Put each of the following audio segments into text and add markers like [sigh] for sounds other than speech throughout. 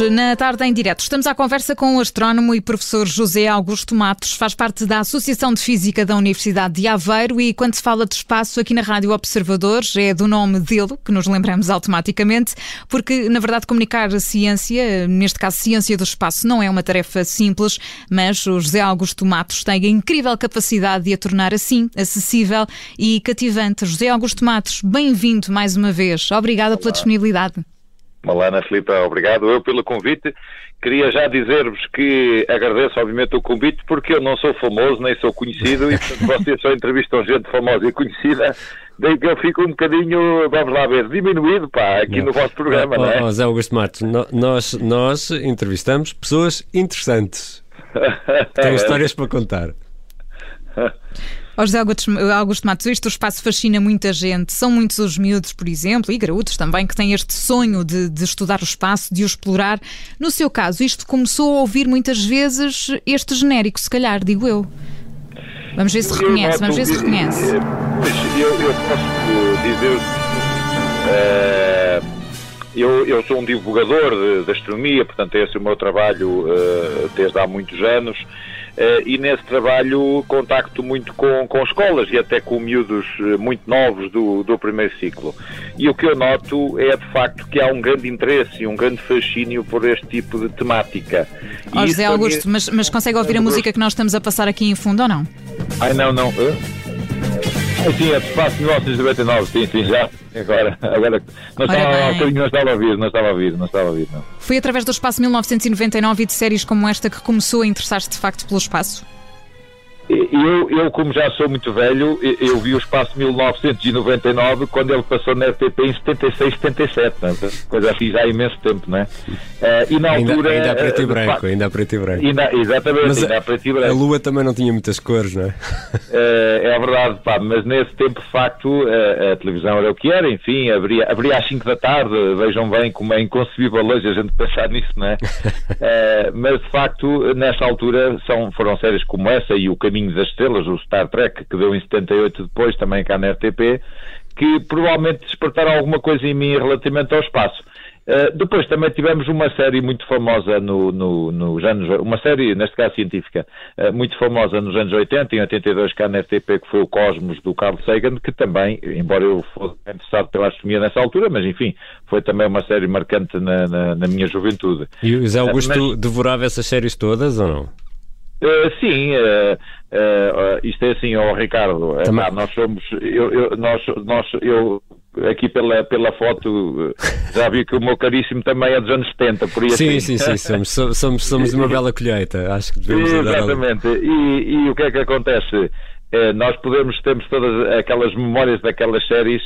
Hoje, na tarde em direto, estamos à conversa com o astrónomo e professor José Augusto Matos, faz parte da Associação de Física da Universidade de Aveiro e quando se fala de espaço aqui na Rádio Observadores é do nome dele que nos lembramos automaticamente, porque na verdade comunicar a ciência, neste caso ciência do espaço, não é uma tarefa simples, mas o José Augusto Matos tem a incrível capacidade de a tornar assim acessível e cativante. José Augusto Matos, bem-vindo mais uma vez. Obrigada Olá. pela disponibilidade. Malana Filipe, obrigado eu pelo convite. Queria já dizer-vos que agradeço obviamente o convite porque eu não sou famoso nem sou conhecido e portanto [laughs] vocês só entrevistam gente famosa e conhecida daí que eu fico um bocadinho, vamos lá ver, diminuído pá, aqui não. no vosso programa, não, não é? José Augusto Matos, nós, nós entrevistamos pessoas interessantes. [laughs] Têm histórias para contar. [laughs] Ó José Augusto, Augusto Matos, este espaço fascina muita gente. São muitos os miúdos, por exemplo, e graúdos também, que têm este sonho de, de, estudar o espaço, de o explorar. No seu caso, isto começou a ouvir muias vezes este genérico, se calhar, digo eu. Vamos ver se reconhece, vamos ver se reconhece. Eu, eu posso dizer. Uh, eu, eu, sou um divulgador de, de, astronomia, portanto, esse é o meu trabalho uh, desde há muitos anos. Uh, e nesse trabalho contacto muito com, com escolas e até com miúdos uh, muito novos do, do primeiro ciclo. E o que eu noto é de facto que há um grande interesse e um grande fascínio por este tipo de temática. Oh, José Augusto, mas, mas consegue ouvir a música que nós estamos a passar aqui em fundo ou não? Ai não, não. Uh? Sim, é de espaço 1999, sim, sim, já. Agora, [laughs] agora não estava, um não estava a ouvir, não estava a ouvir, não estava a ouvir, não. Foi através do Espaço 1999 e de séries como esta que começou a interessar-se de facto pelo espaço? Eu, eu, como já sou muito velho, eu vi o espaço 1999 quando ele passou na RTP em 76, 77, né? coisa assim já há imenso tempo, não é? Uh, e na altura. Ainda, ainda a preto e eh, branco, ainda a preto e branco. Ainda, exatamente, mas ainda a, preto e branco. A lua também não tinha muitas cores, não é? Uh, [laughs] é verdade, pá, mas nesse tempo, de facto, a, a televisão era o que era, enfim, abria, abria às 5 da tarde, vejam bem como é inconcebível hoje a gente pensar nisso, não é? Uh, [laughs] mas de facto, nessa altura, são, foram séries como essa e O Caminho Caminho das Estrelas, o Star Trek, que deu em 78 depois, também cá na RTP, que provavelmente despertaram alguma coisa em mim relativamente ao espaço. Uh, depois também tivemos uma série muito famosa no, no, nos anos, uma série, neste caso científica, uh, muito famosa nos anos 80, em 82 cá na RTP, que foi o Cosmos do Carl Sagan, que também, embora eu fosse interessado pela astronomia nessa altura, mas enfim, foi também uma série marcante na, na, na minha juventude. E o Zé Augusto uh, mas... devorava essas séries todas ou não? Uh, sim, uh, uh, isto é assim, ó oh, Ricardo, nós somos, eu, eu, nós, nós, eu aqui pela, pela foto já vi que o meu caríssimo também é dos anos 70, por isso. Sim, assim. sim, sim, somos, somos, somos uma bela colheita, acho que devemos Exatamente, e, e o que é que acontece? nós podemos, temos todas aquelas memórias daquelas séries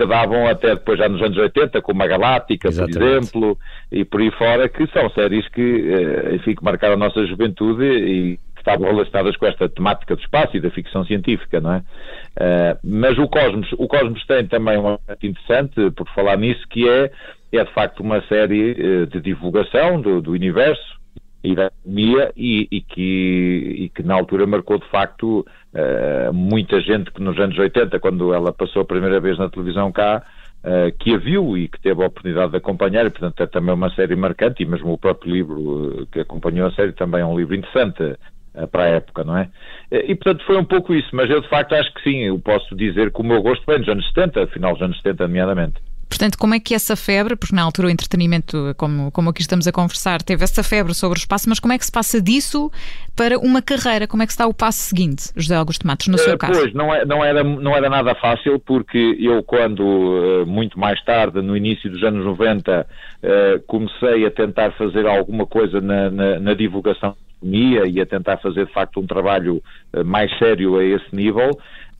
que davam até depois já nos anos 80, como a Galáctica, Exatamente. por exemplo, e por aí fora, que são séries que, eh, enfim, que marcaram a nossa juventude e que estavam relacionadas com esta temática do espaço e da ficção científica, não é? Uh, mas o Cosmos, o Cosmos tem também um aspecto interessante, por falar nisso, que é, é de facto uma série uh, de divulgação do, do universo, e da economia e, e, que, e que na altura marcou de facto uh, muita gente que nos anos 80, quando ela passou a primeira vez na televisão cá, uh, que a viu e que teve a oportunidade de acompanhar, e portanto é também uma série marcante, e mesmo o próprio livro que acompanhou a série também é um livro interessante uh, para a época, não é? E portanto foi um pouco isso, mas eu de facto acho que sim, eu posso dizer que o meu gosto vem dos anos 70, final dos anos 70 nomeadamente. Portanto, como é que essa febre, porque na altura o entretenimento, como, como aqui estamos a conversar, teve essa febre sobre o espaço, mas como é que se passa disso para uma carreira? Como é que está o passo seguinte, José Augusto Matos, no seu uh, caso? Pois, não, é, não, era, não era nada fácil, porque eu, quando, uh, muito mais tarde, no início dos anos 90, uh, eh, comecei a tentar fazer alguma coisa na, na, na divulgação e a tentar fazer de facto um trabalho mais sério a esse nível,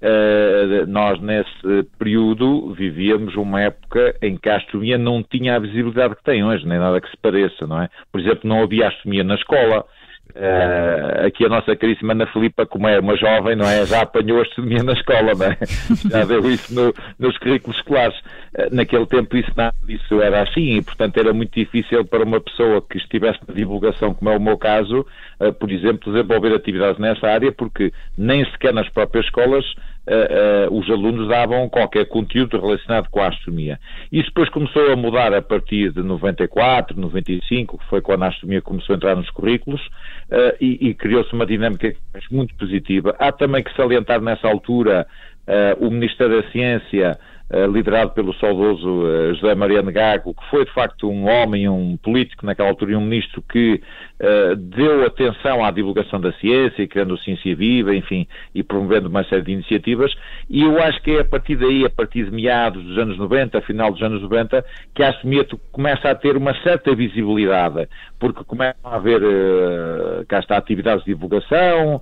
Uh, nós, nesse período, vivíamos uma época em que a astronomia não tinha a visibilidade que tem hoje, nem nada que se pareça, não é? Por exemplo, não havia astronomia na escola. Uh, aqui a nossa caríssima Ana Filipa, como é uma jovem, não é? Já apanhou astronomia na escola, não é? [laughs] Já deu isso no, nos currículos escolares. Uh, naquele tempo isso, nada disso era assim e, portanto, era muito difícil para uma pessoa que estivesse na divulgação, como é o meu caso, uh, por exemplo, desenvolver atividades nessa área, porque nem sequer nas próprias escolas uh, uh, os alunos davam qualquer conteúdo relacionado com a astronomia. Isso depois começou a mudar a partir de 94, 95, que foi quando a astronomia começou a entrar nos currículos, uh, e, e criou-se uma dinâmica muito positiva. Há também que salientar nessa altura o Ministério da Ciência liderado pelo saudoso uh, José Mariano Gago, que foi de facto um homem, um político naquela altura e um ministro que uh, deu atenção à divulgação da ciência, criando Ciência Viva, enfim, e promovendo uma série de iniciativas, e eu acho que é a partir daí, a partir de meados dos anos 90, final dos anos 90, que a astronomia começa a ter uma certa visibilidade, porque começam a haver, uh, cá está, atividades de divulgação,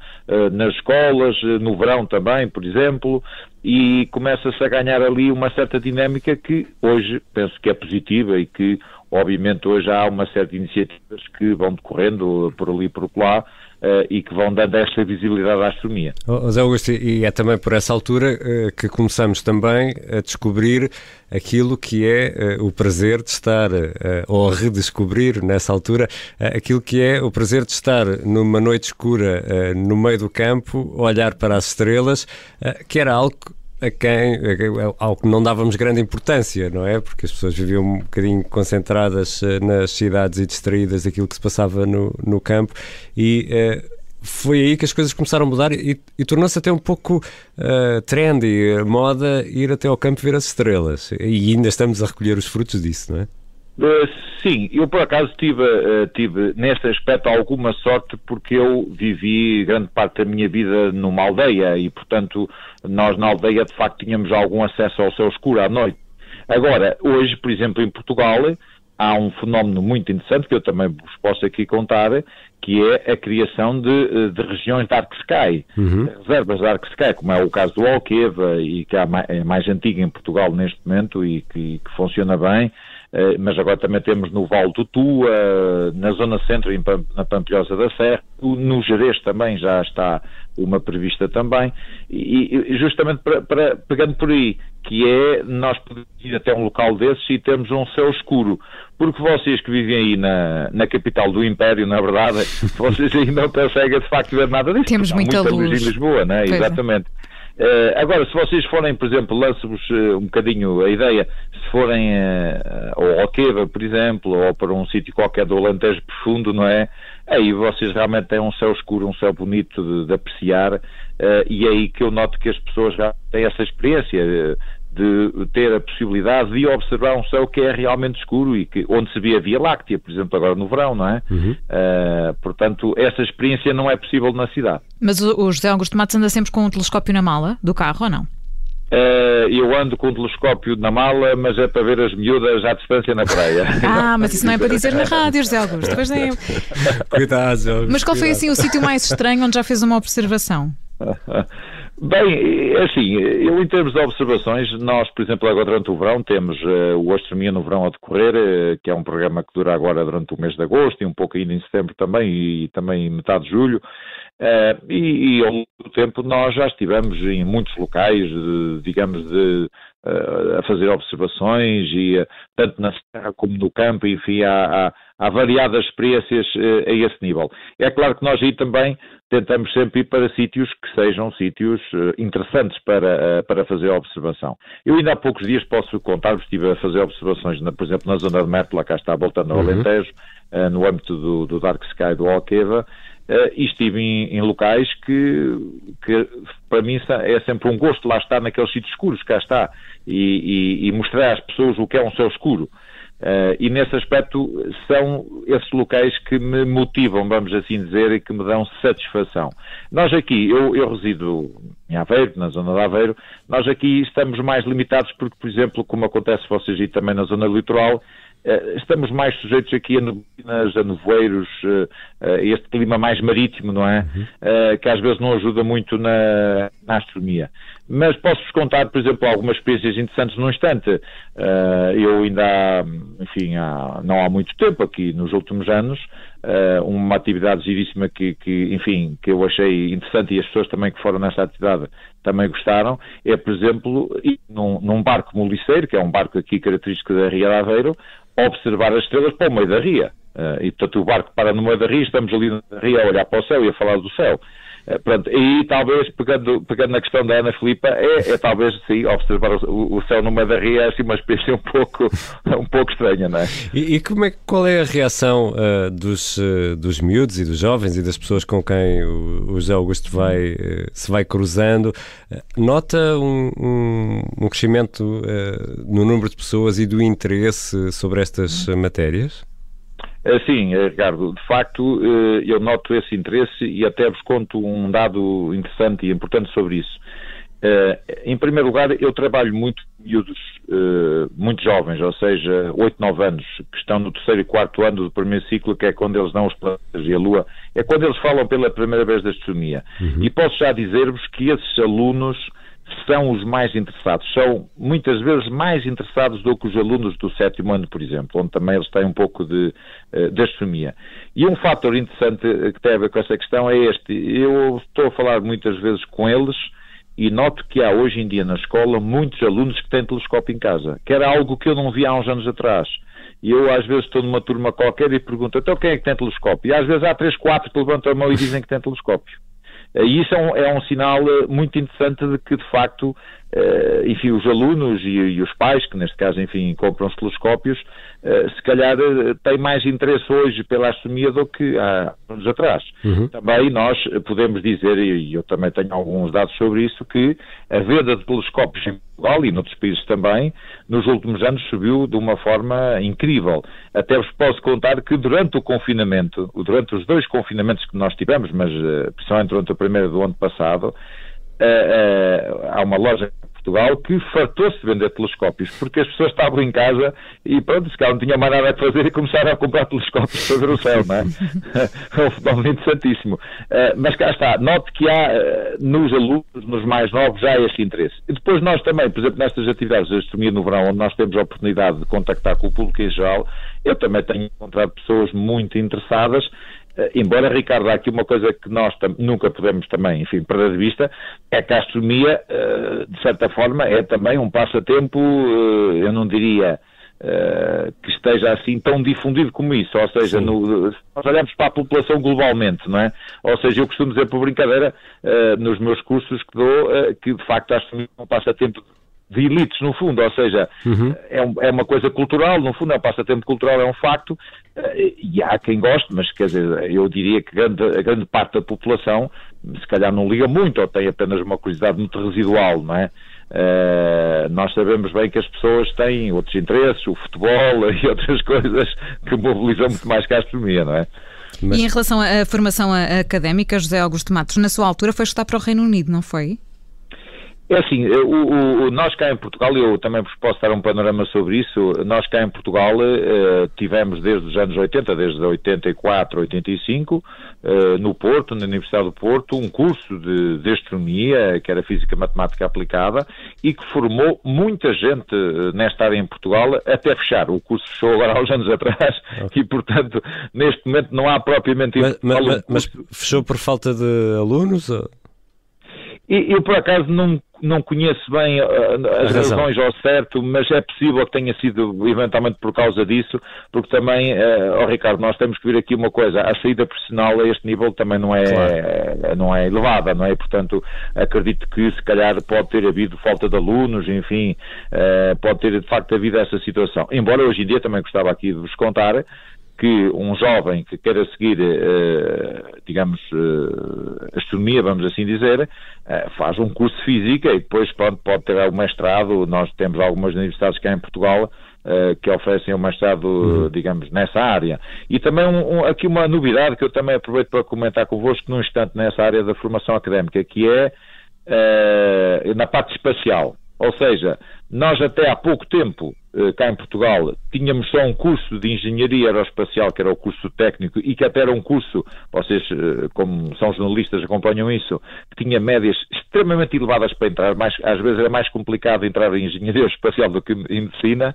nas escolas, no verão também, por exemplo, e começa-se a ganhar ali uma certa dinâmica que hoje penso que é positiva e que, obviamente, hoje há uma série de iniciativas que vão decorrendo por ali por lá uh, e que vão dando esta visibilidade à astronomia. Oh, Zé Augusto, e é também por essa altura uh, que começamos também a descobrir aquilo que é uh, o prazer de estar, ou a redescobrir nessa altura, aquilo que é o prazer de estar numa noite escura no meio do campo, olhar para as estrelas, que era algo a quem, ao que não dávamos grande importância, não é? Porque as pessoas viviam um bocadinho concentradas uh, nas cidades e distraídas daquilo que se passava no, no campo e uh, foi aí que as coisas começaram a mudar e, e tornou-se até um pouco uh, trendy, moda, ir até ao campo ver as estrelas. E ainda estamos a recolher os frutos disso, não é? Uh, sim, eu por acaso tive, uh, tive neste aspecto alguma sorte porque eu vivi grande parte da minha vida numa aldeia e, portanto, nós na aldeia de facto tínhamos algum acesso ao céu escuro à noite. Agora, hoje, por exemplo, em Portugal, há um fenómeno muito interessante que eu também vos posso aqui contar, que é a criação de, eh, de regiões Dark Sky, uhum. reservas Dark Sky, como é o caso do Alqueva e que é mais, mais antiga em Portugal neste momento e que, que funciona bem. Eh, mas agora também temos no Val do Tua, na Zona Centro, na Pampilhosa da Serra, no Jerez também já está uma prevista também, e justamente para, para, pegando por aí, que é nós podemos ir até um local desses e termos um céu escuro, porque vocês que vivem aí na, na capital do Império, na verdade, [laughs] vocês aí não conseguem de facto ver nada disso. Temos muita, muita luz. luz em Lisboa, né? Exatamente. É. Uh, agora, se vocês forem, por exemplo, lanço-vos uh, um bocadinho a ideia, se forem uh, ao Alqueva, por exemplo, ou para um sítio qualquer do Alentejo profundo, não é? Aí vocês realmente têm um céu escuro, um céu bonito de, de apreciar, e é aí que eu noto que as pessoas já têm essa experiência de ter a possibilidade de observar um céu que é realmente escuro e que, onde se vê a Via Láctea, por exemplo, agora no verão, não é? Uhum. Uh, portanto, essa experiência não é possível na cidade. Mas o José Augusto Matos anda sempre com um telescópio na mala do carro ou não? Uh, eu ando com um telescópio na mala, mas é para ver as miúdas à distância na praia. [laughs] Ah, mas isso não é para dizer na rádio, José Augusto. Pois nem... [laughs] Cuidado, Mas qual foi assim o sítio mais estranho onde já fez uma observação? [laughs] Bem, é assim, eu em termos de observações, nós, por exemplo, agora durante o verão temos uh, o Astronomia no Verão a decorrer, uh, que é um programa que dura agora durante o mês de agosto e um pouco ainda em setembro também e também metade de julho. Uh, e, e ao longo do tempo nós já estivemos em muitos locais, de, digamos, de, a fazer observações, e, tanto na terra como no campo, enfim, há, há, há variadas experiências a esse nível. É claro que nós aí também tentamos sempre ir para sítios que sejam sítios interessantes para, para fazer a observação. Eu ainda há poucos dias posso contar-vos, estive a fazer observações, na, por exemplo, na zona de Mértola, cá está, voltando ao uhum. Alentejo, no âmbito do, do Dark Sky do Alqueva, Uh, e estive em, em locais que, que, para mim é sempre um gosto lá estar naqueles sítios escuros, cá está, e, e, e mostrar às pessoas o que é um céu escuro. Uh, e nesse aspecto são esses locais que me motivam, vamos assim dizer, e que me dão satisfação. Nós aqui, eu, eu resido em Aveiro, na zona de Aveiro, nós aqui estamos mais limitados porque, por exemplo, como acontece vocês aí também na zona litoral, estamos mais sujeitos aqui a neblinas, a nevoeiros, eh, a este clima mais marítimo, não é? Uhum. Que às vezes não ajuda muito na, na astronomia. Mas posso-vos contar, por exemplo, algumas experiências interessantes num instante. Eu ainda há, enfim, há, não há muito tempo, aqui nos últimos anos, uma atividade giríssima que, que, enfim, que eu achei interessante e as pessoas também que foram nesta atividade também gostaram, é, por exemplo, ir num, num barco moliceiro, que é um barco aqui característico da Ria de Aveiro, observar as estrelas para o meio da ria. Uh, e portanto o barco para no meio da ria, estamos ali na ria a olhar para o céu e a falar do céu. Uh, pronto, e talvez, pegando, pegando na questão da Ana Filipa, é, é talvez, sim, observar o, o, céu no meio da ria é assim uma experiência um pouco, [laughs] um pouco estranha, não é? E, e como é, qual é a reação uh, dos, uh, dos miúdos e dos jovens e das pessoas com quem o, o José Augusto vai, se vai cruzando? nota um, um, um crescimento no número de pessoas e do interesse sobre estas matérias? Eh, sim, eh, Ricardo, de facto eh, eu noto esse interesse e até vos conto um dado interessante e importante sobre isso. Em primeiro lugar, eu trabalho muito com miúdos muito jovens, ou seja, 8, 9 anos, que estão no terceiro e quarto ano do primeiro ciclo, que é quando eles dão os planetas e a Lua, é quando eles falam pela primeira vez da astronomia. Uhum. E posso já dizer-vos que esses alunos são os mais interessados, são muitas vezes mais interessados do que os alunos do sétimo ano, por exemplo, onde também eles têm um pouco de, eh, de astronomia. E um fator interessante eh, que tem a ver com essa questão é este. Eu estou a falar muitas vezes com eles e noto que há hoje em dia na escola muitos alunos que têm telescópio em casa, que era algo que eu não via há uns anos atrás. E eu às vezes estou numa turma qualquer e pergunto, então quem é que tem telescópio? E às vezes há três, quatro que levantam a mão e dizem que têm telescópio. E isso é um, é um sinal eh, muito interessante de que, de facto, Uh, enfim, os alunos e, e, os pais, que neste caso, enfim, compram os telescópios, uh, se calhar uh, têm mais interesse hoje pela astronomia do que há anos atrás. Uhum. Também nós podemos dizer, e eu também tenho alguns dados sobre isso, que a venda de telescópios em Portugal e noutros países também, nos últimos anos subiu de uma forma incrível. Até vos posso contar que durante o confinamento, durante os dois confinamentos que nós tivemos, mas principalmente durante o primeiro do ano passado, há uma loja Portugal que fartou-se de vender telescópios, porque as pessoas estavam em casa e pronto, se calhar não tinha mais nada a fazer e começaram a comprar telescópios para ver o céu, não é? [laughs] é um fenómeno interessantíssimo. Uh, mas cá está, note que há uh, nos alunos, nos mais novos, já esse interesse. E depois nós também, por exemplo, nestas atividades de astronomia no verão, onde nós temos a oportunidade de contactar com o público em geral, eu também tenho encontrado pessoas muito interessadas embora, Ricardo, há aqui uma coisa que nós nunca podemos também, enfim, perder de vista, é que a astronomia, uh, de certa forma, é também um passatempo, uh, eu não diria que esteja assim tão difundido como isso, ou seja, no, nós olhamos para a população globalmente, não é? Ou seja, eu costumo dizer por brincadeira, nos meus cursos que dou, que de facto a astronomia é um passatempo de elites, no fundo, ou seja, uhum. é, um, é, uma coisa cultural, no fundo é um passatempo cultural, é um facto, eh, e há quem goste, mas quer dizer, eu diria que grande, a grande parte da população se calhar não liga muito ou tem apenas uma curiosidade muito residual, não é? Uh, nós sabemos bem que as pessoas têm outros interesses, o futebol [laughs] e outras coisas que mobilizam muito mais que a astronomia, não é? Mas... E em relação à formação académica, José Augusto Matos, na sua altura foi estudar para o Reino Unido, não foi? É assim, eh, o, o, nós cá em Portugal, eu também vos posso dar um panorama sobre isso, nós cá em Portugal uh, tivemos desde os anos 80, desde 84, 85, uh, no Porto, na Universidade do Porto, um curso de, de astronomia, que era Física Matemática Aplicada, e que formou muita gente nesta área em Portugal, até fechar. O curso fechou agora [laughs] há uns anos atrás, e portanto, neste momento não há propriamente... Mas, mas, mas fechou por falta de alunos? Ou... Eu, por acaso, não, não conheço bem uh, as razões ao certo, mas é possível que tenha sido eventualmente por causa disso, porque também, uh, oh, Ricardo, nós temos que ver aqui uma coisa, a saída profissional a este nível também não é, claro. não é elevada, não é? Portanto, acredito que se calhar pode ter havido falta de alunos, enfim, uh, pode ter de facto havido essa situação. Embora hoje em dia também gostava aqui de vos contar que um jovem que queira seguir, uh, digamos, uh, astronomia, vamos assim dizer, uh, faz um curso de física e depois pode, pode ter o mestrado. Nós temos algumas universidades cá em Portugal que oferecem o mestrado, uhum. digamos, nessa área. E também um, um, aqui uma novidade que eu também aproveito para comentar convosco num instante nessa área da formação académica, que é na parte espacial. Ou seja, nós até há pouco tempo, eh, cá em Portugal, tínhamos só um curso de engenharia aeroespacial, que era o curso técnico, e que até era um curso, vocês, eh, como são jornalistas, acompanham isso, que tinha médias extremamente elevadas para entrar, mais, às vezes era mais complicado entrar em engenharia aeroespacial do que em medicina,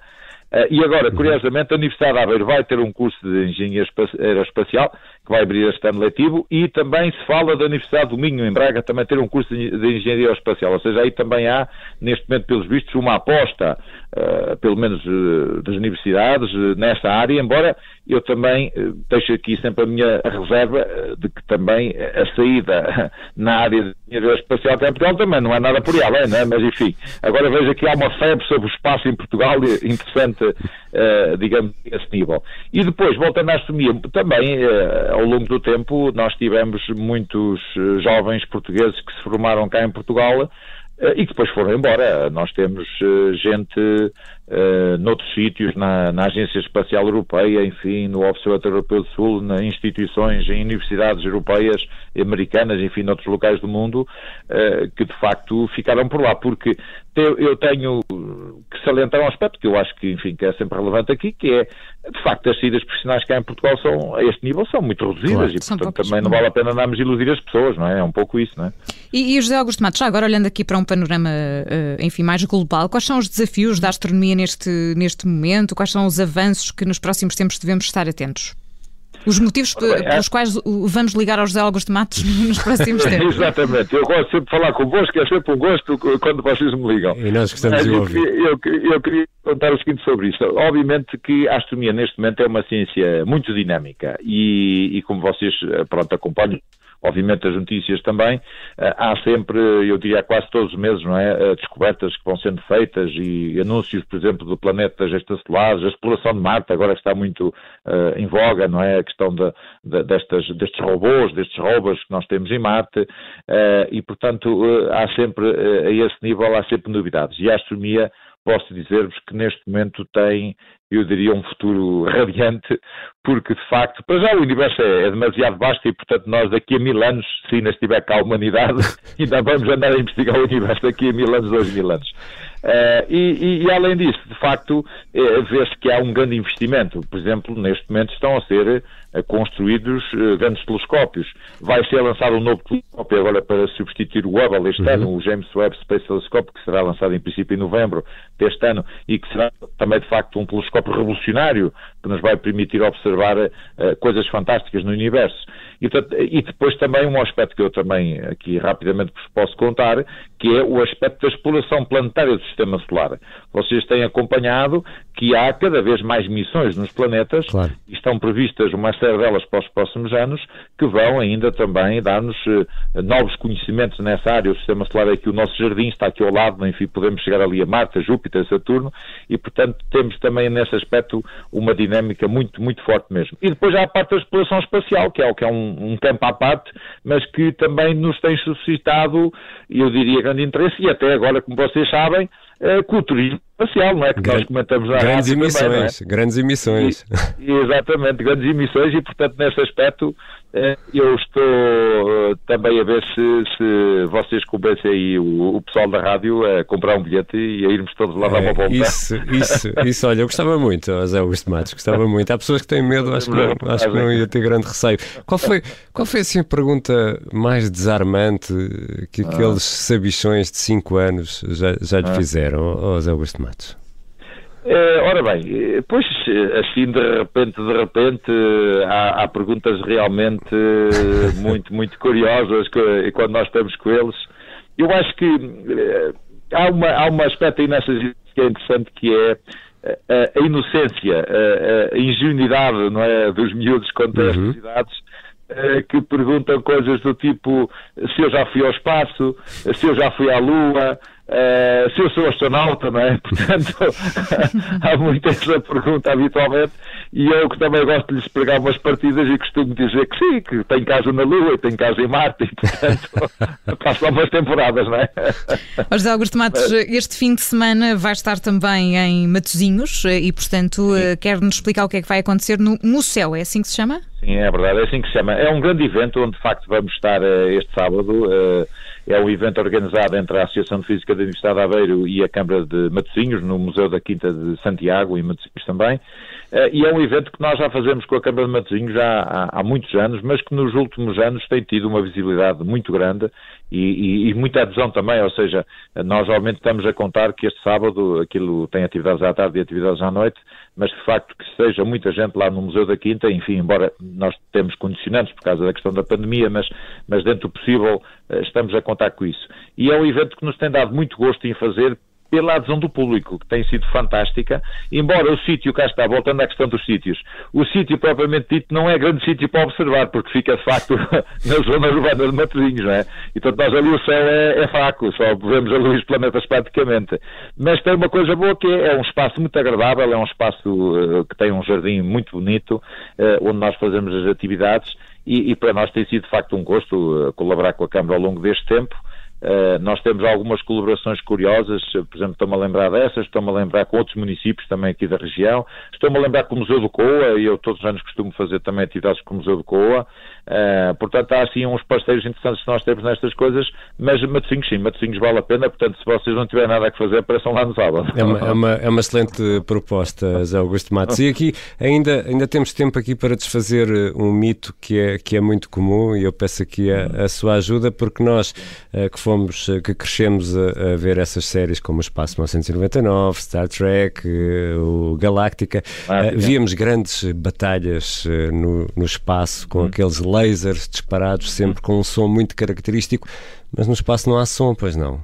eh, e agora, uhum. curiosamente, a Universidade de Aveiro vai ter um curso de engenharia aeroespacial que vai abrir este ano letivo, e também se fala da Universidade do Minho, em Braga, também ter um curso de Engenharia Espacial, ou seja, aí também há, neste momento, pelos vistos, uma aposta, uh, pelo menos uh, das universidades, uh, nesta área, embora eu também deixo aqui sempre a minha reserva de que também a saída [laughs] na área de engenharia espacial em Portugal também não é nada por ela, é, né? mas enfim, agora vejo que há uma febre sobre o espaço em Portugal interessante, digamos, esse nível. E depois, voltando à astronomia, também ao longo do tempo nós tivemos muitos jovens portugueses que se formaram cá em Portugal eh, e que depois foram embora. Nós temos eh, gente uh, noutros sítios, na, na, Agência Espacial Europeia, enfim, no Observatório Europeu do Sul, em instituições, em universidades europeias, americanas, enfim, noutros locais do mundo, uh, que de facto ficaram por lá, porque eu tenho que salientar um aspecto que eu acho que, enfim, que é sempre relevante aqui, que é, de facto, as saídas profissionais cá em Portugal são, a este nível, são muito reduzidas claro, e, portanto, também não vale a pena andarmos iludir as pessoas, não é? É um pouco isso, não é? E, e José Augusto Matos, já agora olhando aqui para um panorama, uh, enfim, mais global, quais são os desafios da astronomia neste, neste momento? Quais são os avanços que nos próximos tempos devemos estar atentos? Os motivos bem, pelos é... quais vamos ligar ao José Augusto Matos [laughs] nos próximos [laughs] tempos. Exatamente. Eu gosto sempre de falar convosco, é sempre um gosto quando vocês me ligam. E nós gostamos de ouvir. Eu, eu, eu queria contar o seguinte sobre isto. Obviamente que a astronomia neste momento é uma ciência muito dinâmica e, e como vocês eh, pronto, acompanham obviamente as notícias também, eh, há sempre, eu diria quase todos os meses, não é, eh, descobertas que vão sendo feitas e anúncios, por exemplo, do planetas extrasolares, a exploração de Marte, agora está muito uh, em voga, não é, a questão de, de, destas, destes robôs, destes rovers que nós temos em Marte, uh, e portanto uh, há sempre, a esse nível, há sempre novidades. E a astronomia posso dizer-vos que neste momento tem, eu diria, um futuro [laughs] radiante, porque de facto, para já o universo é, é, demasiado vasto e, portanto, nós daqui a mil anos, se ainda estiver cá a humanidade, [laughs] ainda vamos andar a investigar o universo daqui a mil anos, dois mil anos. Uh, e, e, e, além disso, de facto, uh, vê-se que há um grande investimento. Por exemplo, neste momento estão a ser construídos grandes telescópios. Vai ser lançado um novo telescópio agora para substituir o Hubble este uhum. ano, o James Webb Space Telescope, que será lançado em princípio em novembro deste ano e que será também, de facto, um telescópio revolucionário que nos vai permitir observar coisas fantásticas no universo. E, e, depois também um aspecto que eu também aqui rapidamente vos posso contar, que é o aspecto da exploração planetária do sistema solar. Vocês têm acompanhado que há cada vez mais missões nos planetas claro. e estão previstas uma série delas para os próximos anos que vão ainda também dar-nos uh, novos conhecimentos nessa área. O sistema solar é aqui o nosso jardim, está aqui ao lado, enfim, podemos chegar ali a Marte, a Júpiter, a Saturno e, portanto, temos também nesse aspecto uma dinâmica muito, muito forte mesmo. E depois há a parte da exploração espacial, que é, o que é um, um campo à parte, mas que também nos tem suscitado, eu diria, grande interesse e até agora, como vocês sabem, com o turismo espacial, não é? Que Gran, nós comentamos já. Grandes emissões, também, é? grandes emissões. E, exatamente, grandes emissões e, portanto, nesse aspecto eh, eu estou uh, também a ver se, se vocês convencem aí o, o, pessoal da rádio a comprar um bilhete e a irmos todos lá dar uma volta. Isso, isso, isso, olha, eu gostava muito, José Augusto Matos, gostava muito. Há pessoas que têm medo, acho que não, acho que não ia ter grande receio. Qual foi, qual foi assim a pergunta mais desarmante que ah. aqueles sabichões de 5 anos já, já lhe ah. fizeram, José Augusto Matos? Eh, ora bem, eh, pois assim de repente, de repente há, há perguntas realmente [laughs] muito, muito curiosas que, quando nós estamos com eles. Eu acho que eh, há, uma, há um aspecto aí nessas que é interessante que é a, a inocência, a, a, ingenuidade não é, dos miúdos quanto a uhum. estas idades que perguntam coisas do tipo se eu já fui ao espaço, se eu já fui à Lua, Uh, se eu sou astronauta, não é? [laughs] Portanto, há muito essa pergunta habitualmente e eu que também gosto de lhes pregar umas partidas e costumo dizer que sim, que tem casa na Lua e tem casa em Marte e, portanto, [laughs] passo lá umas temporadas, não é? [laughs] José Augusto Matos, este fim de semana vai estar também em Matozinhos e, portanto, eh, quer-nos explicar o que é que vai acontecer no Museu, é assim que se chama? Sim, é verdade, é assim que se chama. É um grande evento onde, de facto, vamos estar uh, este sábado. Uh, é um evento organizado entre a Associação de Física da Universidade de Aveiro e a Câmara de Matosinhos, no Museu da Quinta de Santiago, em Matosinhos também. Uh, e é um evento que nós já fazemos com a Câmara de Matosinhos há, há, muitos anos, mas que nos últimos anos tem tido uma visibilidade muito grande e, e, e, muita adesão também, ou seja, nós realmente estamos a contar que este sábado aquilo tem atividades à tarde e atividades à noite, mas de facto que seja muita gente lá no Museu da Quinta, enfim, embora nós temos condicionantes por causa da questão da pandemia, mas, mas dentro do possível eh, estamos a contar com isso. E é um evento que nos tem dado muito gosto em fazer pela adesão do público, que tem sido fantástica, embora o sítio, cá está, voltando à questão dos sítios, o sítio propriamente dito não é grande sítio para observar, porque fica de facto [laughs] na zona urbana de Matosinhos, não é? E nós ali o céu é, é fraco, só vemos a luz planetas praticamente. Mas tem uma coisa boa que é, é um espaço muito agradável, é um espaço uh, que tem um jardim muito bonito, uh, onde nós fazemos as atividades, e, e, para nós tem sido de facto um gosto uh, colaborar com a Câmara ao longo deste tempo, Uh, nós temos algumas colaborações curiosas, por exemplo, estou-me a lembrar dessas, estou-me a lembrar com outros municípios também aqui da região, estou-me a lembrar com o Museu do Coa, e eu todos os anos costumo fazer também atividades com o Museu do Coa, uh, portanto há assim uns parceiros interessantes que nós temos nestas coisas, mas Matosinhos sim, Matosinhos vale a pena, portanto se vocês não tiverem nada a fazer, apareçam lá no sábado. É uma, é uma, é uma excelente proposta, Zé Augusto Matos, e aqui ainda, ainda temos tempo aqui para desfazer eh, um mito que é, que é muito comum, e eu peço aqui a, a sua ajuda, porque nós uh, que fomos fomos, eh, que crescemos a, a, ver essas séries como o Espaço 1999, Star Trek, eh, o Galáctica, ah, uh, víamos grandes batalhas no, no, espaço com hum. aqueles lasers disparados, sempre com um som muito característico, mas no espaço não há som, pois não?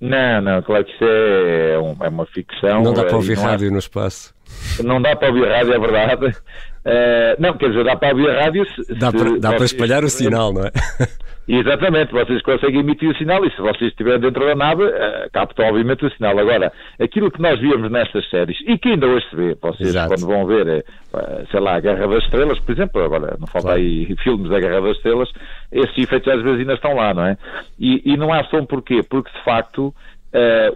Não, não, claro que isso é, é uma ficção. Não dá para ouvir rádio há... no espaço. Não dá para ouvir rádio, é verdade. Uh, [laughs] não, quer dizer, dá para ouvir rádio. Se, dá para, dá para espalhar o sinal, não é? [laughs] Exatamente, vocês conseguem emitir o sinal e se vocês estiverem dentro da nave, uh, captam obviamente o sinal. Agora, aquilo que nós víamos nestas séries e que ainda hoje se vê, vocês Exato. quando vão ver, uh, sei lá, a Guerra das Estrelas, por exemplo, agora não falta claro. aí [laughs] filmes da Guerra das Estrelas, esses efeitos às vezes ainda estão lá, não é? E, e não há som porquê? Porque de facto uh,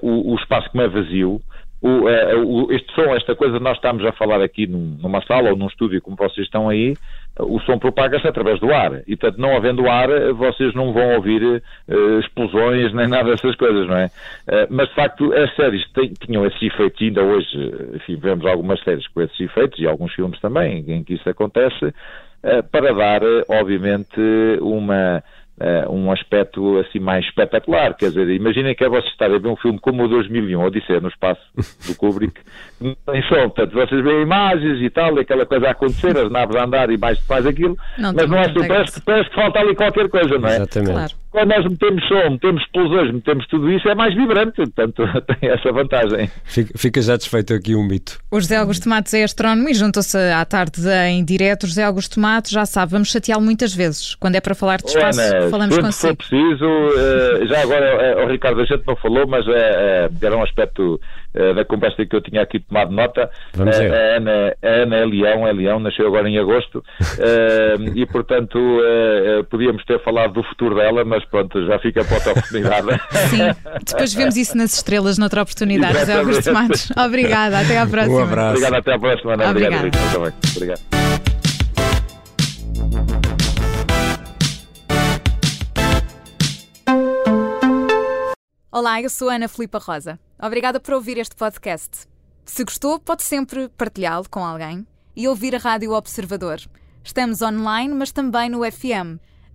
o, o espaço como é vazio, o, é, o, este som, esta coisa, nós estamos a falar aqui num, numa sala ou num estúdio como vocês estão aí, o som propaga-se através do ar. E, portanto, não havendo ar, vocês não vão ouvir uh, explosões nem nada dessas coisas, não é? Uh, mas, de facto, as séries têm, tinham esses efeitos, ainda hoje, enfim, vemos algumas séries com esses efeitos e alguns filmes também em que isso acontece, uh, para dar, obviamente, uma uh, um aspecto assim mais espetacular. Quer dizer, imaginem que é vocês estarem a ver um filme como o 2001, Odisseia no Espaço, do Kubrick, [laughs] em som, portanto, vocês veem imagens e tal, e aquela coisa a acontecer, as naves a andar e mais faz aquilo, não, mas não é assim, parece, parece, que falta ali qualquer coisa, não é? Exatamente. Claro. Quando nós metemos som, metemos explosões, metemos tudo isso, é mais vibrante, portanto, [laughs] tem essa vantagem. Fica, fica já desfeito aqui um mito. O José Augusto Matos é astrónomo e juntou-se à tarde em direto. José Augusto Matos, já sabe, vamos chateá-lo muitas vezes. Quando é para falar de espaço, Ana, falamos consigo. Se for preciso, uh, já agora, uh, o Ricardo, a gente não falou, mas uh, era um aspecto da conversa que eu tinha aqui tomado nota. Vamos ver. A Ana, a Ana é Leão, é Leão, nasceu agora em agosto, [laughs] e portanto podíamos ter falado do futuro dela, mas pronto, já fica para outra oportunidade. [laughs] Sim, depois vemos isso nas estrelas noutra oportunidade, José Augusto Matos. [laughs] Obrigada, até à próxima. Um abraço. Obrigado, até à próxima. Obrigado, Obrigado. Obrigado. Olá, eu sou Ana Filipa Rosa. Obrigada por ouvir este podcast. Se gostou, pode sempre partilhá-lo com alguém e ouvir a Rádio Observador. Estamos online, mas também no FM.